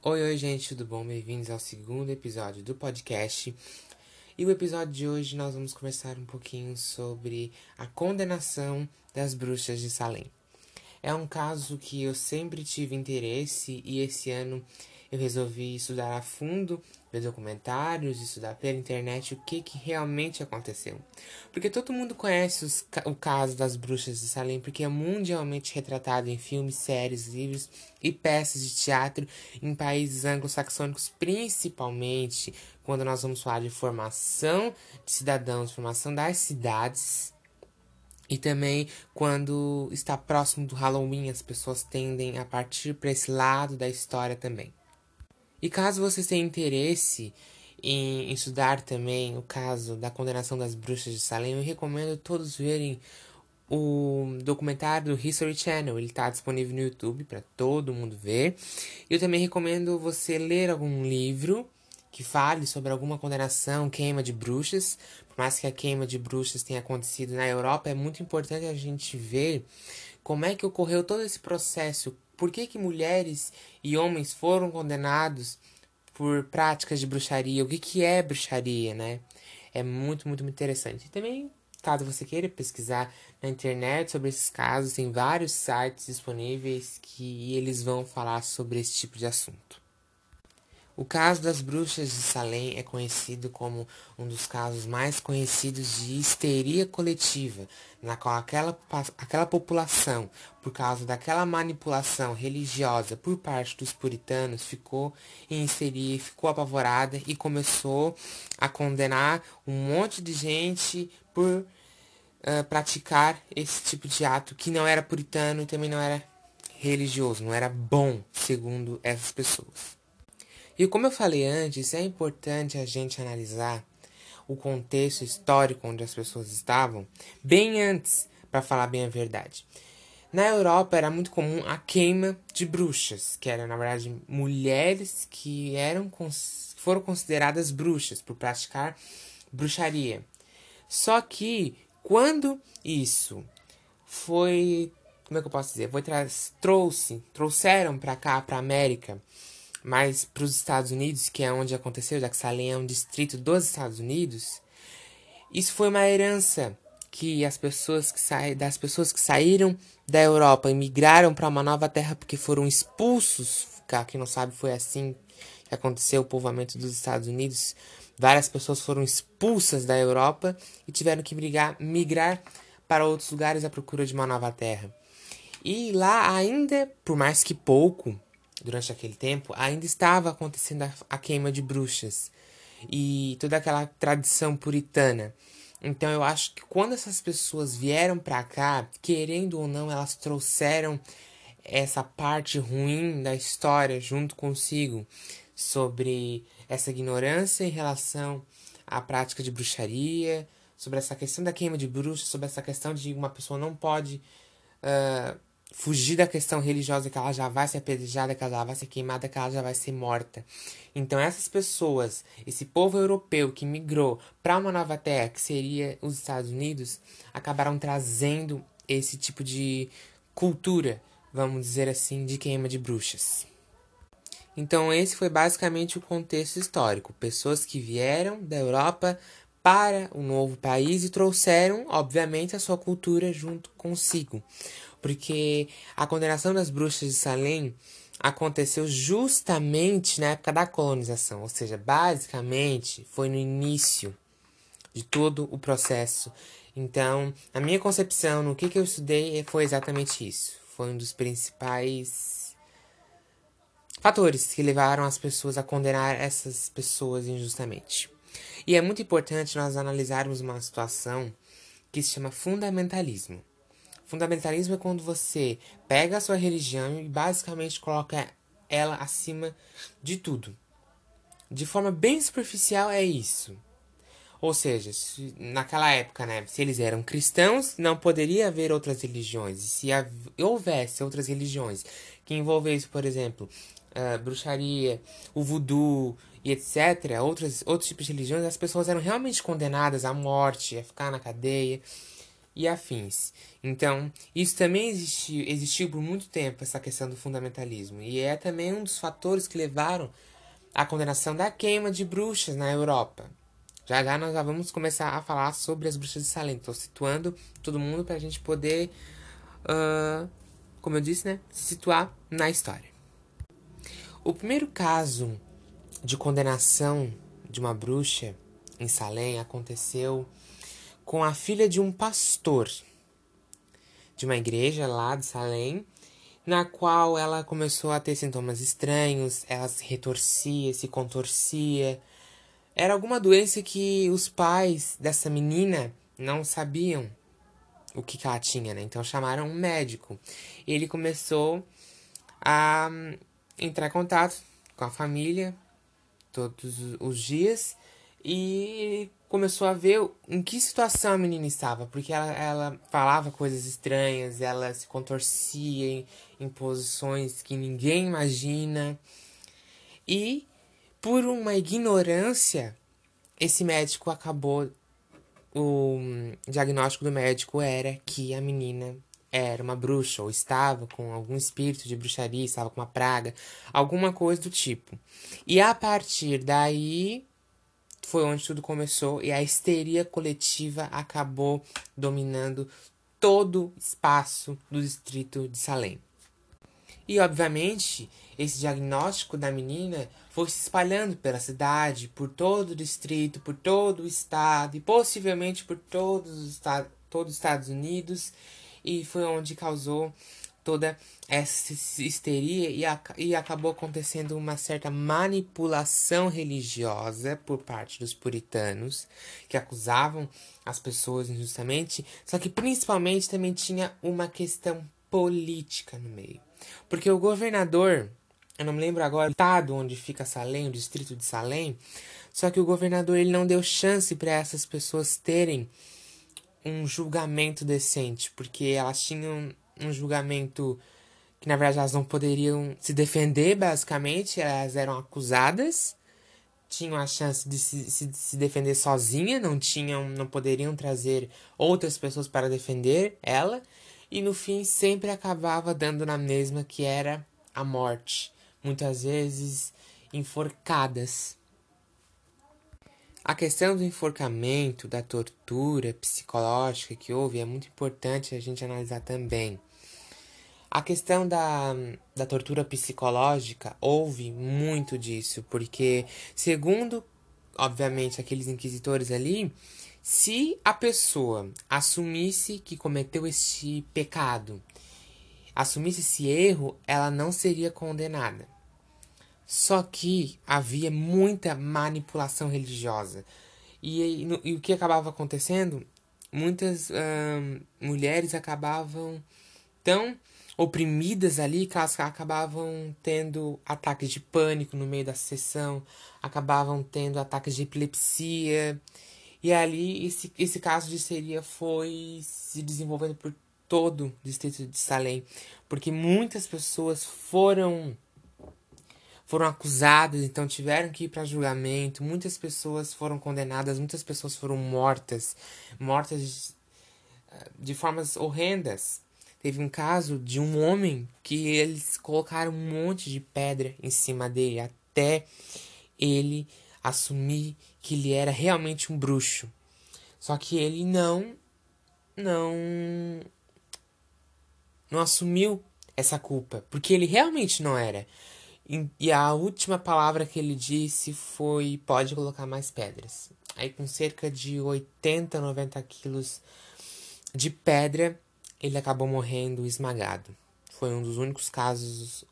Oi, oi, gente, tudo bom? Bem-vindos ao segundo episódio do podcast. E o episódio de hoje nós vamos conversar um pouquinho sobre a condenação das bruxas de Salem. É um caso que eu sempre tive interesse e esse ano eu resolvi estudar a fundo, ver documentários, estudar pela internet o que, que realmente aconteceu. Porque todo mundo conhece os, o caso das bruxas de Salem, porque é mundialmente retratado em filmes, séries, livros e peças de teatro em países anglo-saxônicos, principalmente quando nós vamos falar de formação de cidadãos, formação das cidades. E também quando está próximo do Halloween, as pessoas tendem a partir para esse lado da história também. E caso vocês tenham interesse em estudar também o caso da condenação das bruxas de Salem, eu recomendo todos verem o documentário do History Channel. Ele está disponível no YouTube para todo mundo ver. Eu também recomendo você ler algum livro que fale sobre alguma condenação, queima de bruxas. Por mais que a queima de bruxas tenha acontecido na Europa, é muito importante a gente ver como é que ocorreu todo esse processo, por que, que mulheres e homens foram condenados por práticas de bruxaria, o que, que é bruxaria, né? É muito, muito, muito interessante. E também, caso você queira pesquisar na internet sobre esses casos, tem vários sites disponíveis que eles vão falar sobre esse tipo de assunto. O caso das bruxas de Salem é conhecido como um dos casos mais conhecidos de histeria coletiva, na qual aquela, aquela população, por causa daquela manipulação religiosa por parte dos puritanos, ficou em histeria, ficou apavorada e começou a condenar um monte de gente por uh, praticar esse tipo de ato que não era puritano e também não era religioso, não era bom, segundo essas pessoas. E como eu falei antes, é importante a gente analisar o contexto histórico onde as pessoas estavam bem antes, para falar bem a verdade. Na Europa era muito comum a queima de bruxas, que eram na verdade mulheres que eram foram consideradas bruxas por praticar bruxaria. Só que quando isso foi, como é que eu posso dizer, foi trouxe, trouxeram para cá, para América, mas para os Estados Unidos, que é onde aconteceu, já que Salem é um distrito dos Estados Unidos, isso foi uma herança que as pessoas que saem das pessoas que saíram da Europa e migraram para uma nova terra porque foram expulsos, quem não sabe foi assim que aconteceu o povoamento dos Estados Unidos. Várias pessoas foram expulsas da Europa e tiveram que migrar, migrar para outros lugares à procura de uma nova terra. E lá ainda, por mais que pouco, durante aquele tempo, ainda estava acontecendo a, queima de bruxas e toda aquela tradição puritana. Então eu acho que quando essas pessoas vieram para cá, querendo ou não, elas trouxeram essa parte ruim da história junto consigo sobre essa ignorância em relação à prática de bruxaria, sobre essa questão da queima de bruxas, sobre essa questão de uma pessoa não pode uh, fugir da questão religiosa que ela já vai ser apedrejada, que ela já vai ser queimada, que ela já vai ser morta. Então essas pessoas, esse povo europeu que migrou para uma nova terra, que seria os Estados Unidos, acabaram trazendo esse tipo de cultura, vamos dizer assim, de queima de bruxas. Então esse foi basicamente o contexto histórico. Pessoas que vieram da Europa para o um novo país e trouxeram, obviamente, a sua cultura junto consigo porque a condenação das bruxas de Salem aconteceu justamente na época da colonização, ou seja, basicamente foi no início de todo o processo. Então, a minha concepção, no que, que eu estudei, foi exatamente isso. Foi um dos principais fatores que levaram as pessoas a condenar essas pessoas injustamente. E é muito importante nós analisarmos uma situação que se chama fundamentalismo. Fundamentalismo é quando você pega a sua religião e basicamente coloca ela acima de tudo. De forma bem superficial é isso. Ou seja, se, naquela época, né, se eles eram cristãos, não poderia haver outras religiões. E se houvesse outras religiões que envolvessem, por exemplo, a bruxaria, o voodoo e etc., outras, outros tipos de religiões, as pessoas eram realmente condenadas à morte, a ficar na cadeia. E afins. Então, isso também existiu, existiu por muito tempo, essa questão do fundamentalismo. E é também um dos fatores que levaram à condenação da queima de bruxas na Europa. Já já nós já vamos começar a falar sobre as bruxas de Salem. Estou situando todo mundo para a gente poder, uh, como eu disse, né, se situar na história. O primeiro caso de condenação de uma bruxa em Salem aconteceu com a filha de um pastor de uma igreja lá de Salem, na qual ela começou a ter sintomas estranhos, ela se retorcia, se contorcia. Era alguma doença que os pais dessa menina não sabiam o que, que ela tinha, né? Então chamaram um médico. Ele começou a entrar em contato com a família todos os dias e começou a ver em que situação a menina estava, porque ela, ela falava coisas estranhas, ela se contorcia em, em posições que ninguém imagina. E, por uma ignorância, esse médico acabou. O diagnóstico do médico era que a menina era uma bruxa, ou estava com algum espírito de bruxaria, estava com uma praga, alguma coisa do tipo. E a partir daí, foi onde tudo começou e a histeria coletiva acabou dominando todo o espaço do distrito de Salem. E, obviamente, esse diagnóstico da menina foi se espalhando pela cidade, por todo o distrito, por todo o estado e possivelmente por todos os, todos os Estados Unidos, e foi onde causou toda essa histeria e, a, e acabou acontecendo uma certa manipulação religiosa por parte dos puritanos, que acusavam as pessoas injustamente, só que principalmente também tinha uma questão política no meio. Porque o governador, eu não me lembro agora o estado onde fica Salem, o distrito de Salem, só que o governador ele não deu chance para essas pessoas terem um julgamento decente, porque elas tinham um julgamento que na verdade elas não poderiam se defender, basicamente, elas eram acusadas, tinham a chance de se, se, se defender sozinha, não tinham, não poderiam trazer outras pessoas para defender ela, e no fim sempre acabava dando na mesma que era a morte, muitas vezes enforcadas. A questão do enforcamento, da tortura psicológica que houve é muito importante a gente analisar também. A questão da, da tortura psicológica houve muito disso, porque, segundo, obviamente, aqueles inquisitores ali, se a pessoa assumisse que cometeu este pecado, assumisse esse erro, ela não seria condenada. Só que havia muita manipulação religiosa. E, e, e o que acabava acontecendo? Muitas mulheres acabavam tão oprimidas ali, que elas acabavam tendo ataques de pânico no meio da sessão, acabavam tendo ataques de epilepsia. E ali esse, esse caso de histeria foi se desenvolvendo por todo o distrito de Salem, porque muitas pessoas foram foram acusadas, então tiveram que ir para julgamento, muitas pessoas foram condenadas, muitas pessoas foram mortas, mortas de, de formas horrendas. Teve um caso de um homem que eles colocaram um monte de pedra em cima dele até ele assumir que ele era realmente um bruxo. Só que ele não não não assumiu essa culpa, porque ele realmente não era. E a última palavra que ele disse foi: pode colocar mais pedras. Aí, com cerca de 80, 90 quilos de pedra, ele acabou morrendo esmagado. Foi um dos únicos casos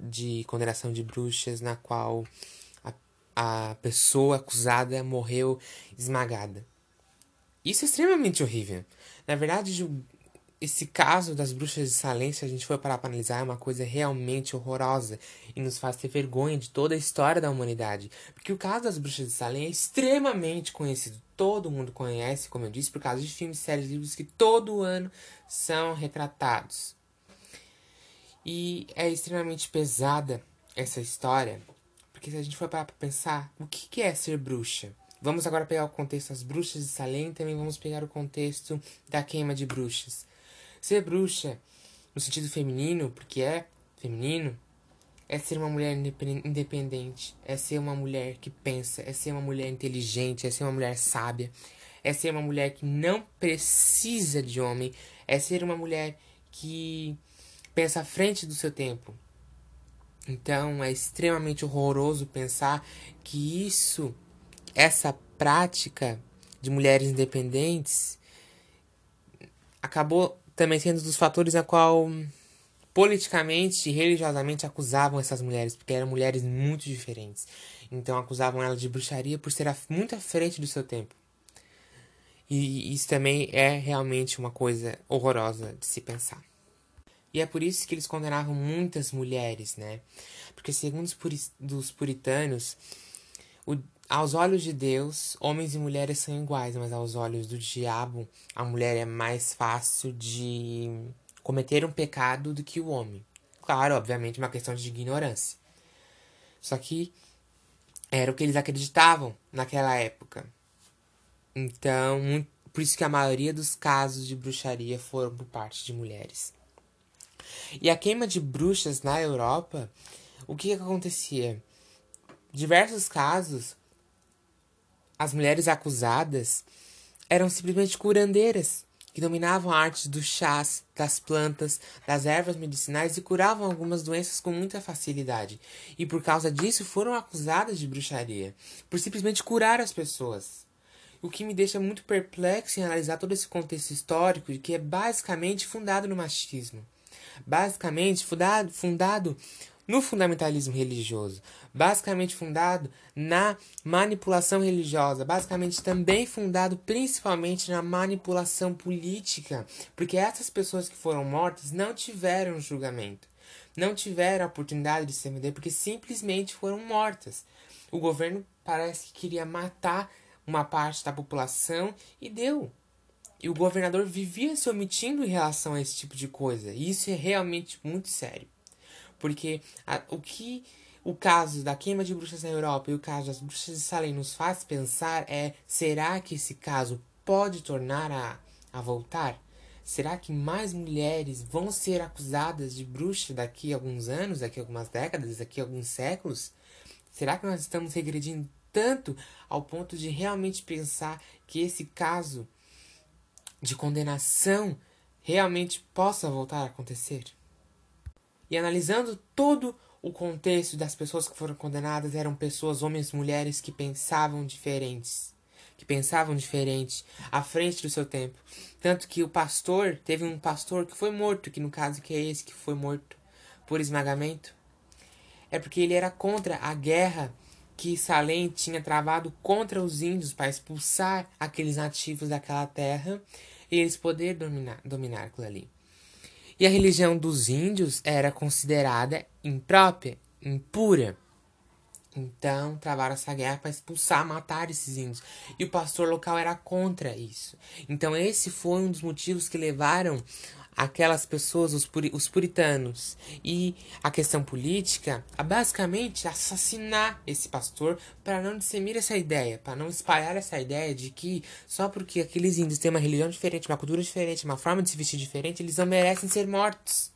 de condenação de bruxas na qual a, a pessoa acusada morreu esmagada. Isso é extremamente horrível. Na verdade, esse caso das bruxas de Salem, se a gente for parar para analisar, é uma coisa realmente horrorosa e nos faz ter vergonha de toda a história da humanidade. Porque o caso das bruxas de Salem é extremamente conhecido. Todo mundo conhece, como eu disse, por causa de filmes, séries, livros que todo ano são retratados. E é extremamente pesada essa história, porque se a gente for parar para pensar, o que é ser bruxa? Vamos agora pegar o contexto das bruxas de Salem, também vamos pegar o contexto da queima de bruxas. Ser bruxa, no sentido feminino, porque é feminino, é ser uma mulher independente, é ser uma mulher que pensa, é ser uma mulher inteligente, é ser uma mulher sábia, é ser uma mulher que não precisa de homem, é ser uma mulher que pensa à frente do seu tempo. Então é extremamente horroroso pensar que isso, essa prática de mulheres independentes, acabou também sendo um dos fatores a qual politicamente e religiosamente acusavam essas mulheres, porque eram mulheres muito diferentes. Então acusavam elas de bruxaria por ser muito à frente do seu tempo. E isso também é realmente uma coisa horrorosa de se pensar. E é por isso que eles condenavam muitas mulheres, né? Porque segundo os puritanos, o, aos olhos de Deus, homens e mulheres são iguais, mas aos olhos do diabo, a mulher é mais fácil de cometer um pecado do que o homem. Claro, obviamente, uma questão de ignorância. Só que era o que eles acreditavam naquela época. Então, por isso que a maioria dos casos de bruxaria foram por parte de mulheres. E a queima de bruxas na Europa, o que, que acontecia? Diversos casos, as mulheres acusadas eram simplesmente curandeiras que dominavam a arte dos chás, das plantas, das ervas medicinais e curavam algumas doenças com muita facilidade. E por causa disso foram acusadas de bruxaria, por simplesmente curar as pessoas. O que me deixa muito perplexo em analisar todo esse contexto histórico, que é basicamente fundado no machismo. Basicamente fundado, fundado no fundamentalismo religioso, basicamente fundado na manipulação religiosa, basicamente também fundado principalmente na manipulação política, porque essas pessoas que foram mortas não tiveram julgamento, não tiveram a oportunidade de se defender, porque simplesmente foram mortas. O governo parece que queria matar uma parte da população e deu. E o governador vivia se omitindo em relação a esse tipo de coisa. E isso é realmente muito sério. Porque a, o que o caso da queima de bruxas na Europa e o caso das bruxas de Salem nos faz pensar é: será que esse caso pode tornar a, a voltar? Será que mais mulheres vão ser acusadas de bruxa daqui a alguns anos, daqui a algumas décadas, daqui a alguns séculos? Será que nós estamos regredindo tanto ao ponto de realmente pensar que esse caso de condenação realmente possa voltar a acontecer? E analisando todo o contexto das pessoas que foram condenadas, eram pessoas, homens e mulheres, que pensavam diferentes. Que pensavam diferente, à frente do seu tempo. Tanto que o pastor, teve um pastor que foi morto, que no caso que é esse que foi morto por esmagamento. É porque ele era contra a guerra que Salem tinha travado contra os índios para expulsar aqueles nativos daquela terra e eles poderem dominar, dominar aquilo ali. E a religião dos índios era considerada imprópria, impura. Então, travaram essa guerra para expulsar, matar esses índios. E o pastor local era contra isso. Então, esse foi um dos motivos que levaram aquelas pessoas, os, puri os puritanos, e a questão política, a basicamente assassinar esse pastor para não disseminar essa ideia, para não espalhar essa ideia de que só porque aqueles índios têm uma religião diferente, uma cultura diferente, uma forma de se vestir diferente, eles não merecem ser mortos.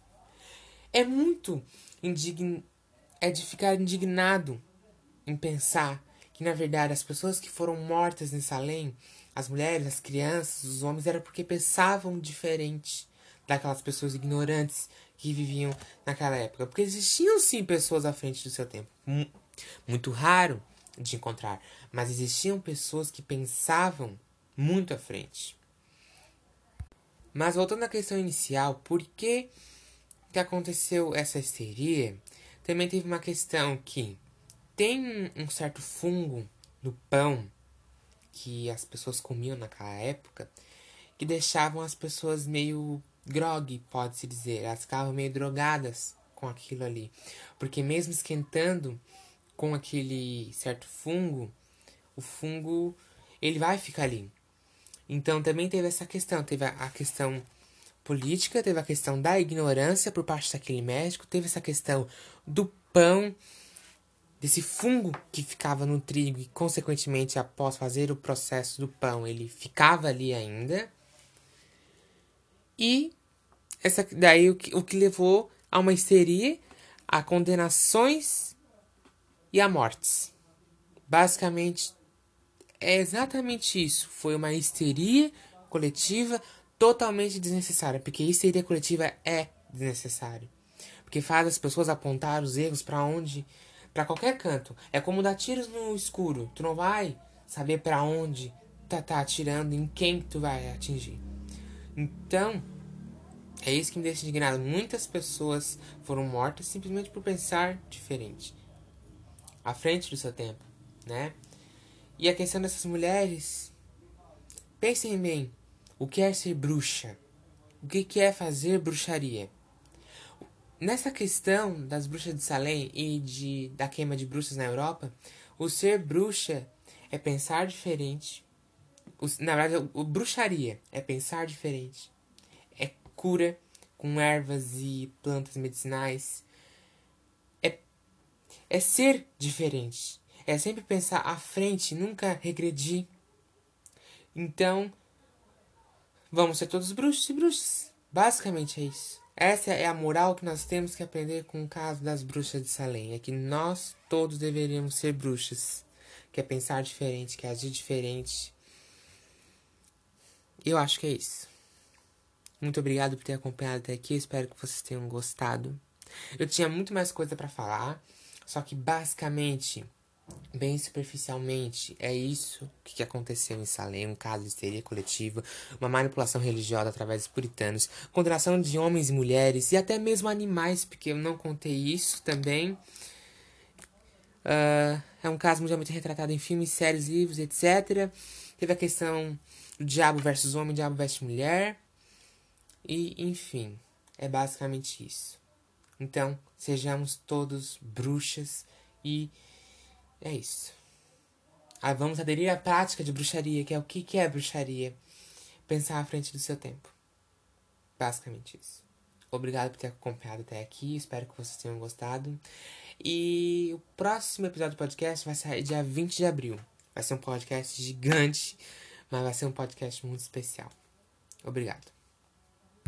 É muito indign... é de ficar indignado em pensar que na verdade as pessoas que foram mortas em Salem, as mulheres, as crianças, os homens, era porque pensavam diferente daquelas pessoas ignorantes que viviam naquela época. Porque existiam sim pessoas à frente do seu tempo. Muito raro de encontrar. Mas existiam pessoas que pensavam muito à frente. Mas voltando à questão inicial, por que, que aconteceu essa histeria? Também teve uma questão que tem um certo fungo no pão que as pessoas comiam naquela época que deixavam as pessoas meio grog, pode-se dizer. Elas ficavam meio drogadas com aquilo ali. Porque mesmo esquentando com aquele certo fungo, o fungo ele vai ficar ali. Então também teve essa questão, teve a, questão política, teve a questão da ignorância por parte daquele médico, teve essa questão do pão desse fungo que ficava no trigo e, consequentemente, após fazer o processo do pão, ele ficava ali ainda. E essa, daí o que, o que levou a uma histeria, a condenações e a mortes. Basicamente, é exatamente isso. Foi uma histeria coletiva totalmente desnecessária, porque histeria coletiva é desnecessário. Porque faz as pessoas apontar os erros para onde, para qualquer canto. É como dar tiros no escuro. Tu não vai saber para onde tá, tá atirando, em quem tu vai atingir. Então, é isso que me deixa indignado. Muitas pessoas foram mortas simplesmente por pensar diferente. À frente do seu tempo, né? E a questão dessas mulheres. Pensem bem. O que é ser bruxa? O que é fazer bruxaria? Nessa questão das bruxas de Salem e de, da queima de bruxas na Europa, o ser bruxa é pensar diferente. O, na verdade, o, o bruxaria é pensar diferente. Cura com ervas e plantas medicinais. É, é ser diferente. É sempre pensar à frente, nunca regredir. Então, vamos ser todos bruxos e bruxas. Basicamente é isso. Essa é a moral que nós temos que aprender com o caso das bruxas de Salem. É que nós todos deveríamos ser bruxas. Que é pensar diferente, que é agir diferente. Eu acho que é isso. Muito obrigado por ter acompanhado até aqui. Espero que vocês tenham gostado. Eu tinha muito mais coisa para falar, só que basicamente Bem superficialmente, é isso que aconteceu em Salem, um caso de histeria coletiva, uma manipulação religiosa através dos puritanos, condenação de homens e mulheres e até mesmo animais, porque eu não contei isso também. Uh, é um caso mundialmente retratado em filmes, séries, livros, etc. Teve a questão do diabo versus homem, diabo versus mulher. E, enfim, é basicamente isso. Então, sejamos todos bruxas e é isso. Ah, vamos aderir à prática de bruxaria, que é o que, que é bruxaria. Pensar à frente do seu tempo. Basicamente isso. Obrigado por ter acompanhado até aqui. Espero que vocês tenham gostado. E o próximo episódio do podcast vai sair dia 20 de abril. Vai ser um podcast gigante, mas vai ser um podcast muito especial. Obrigado.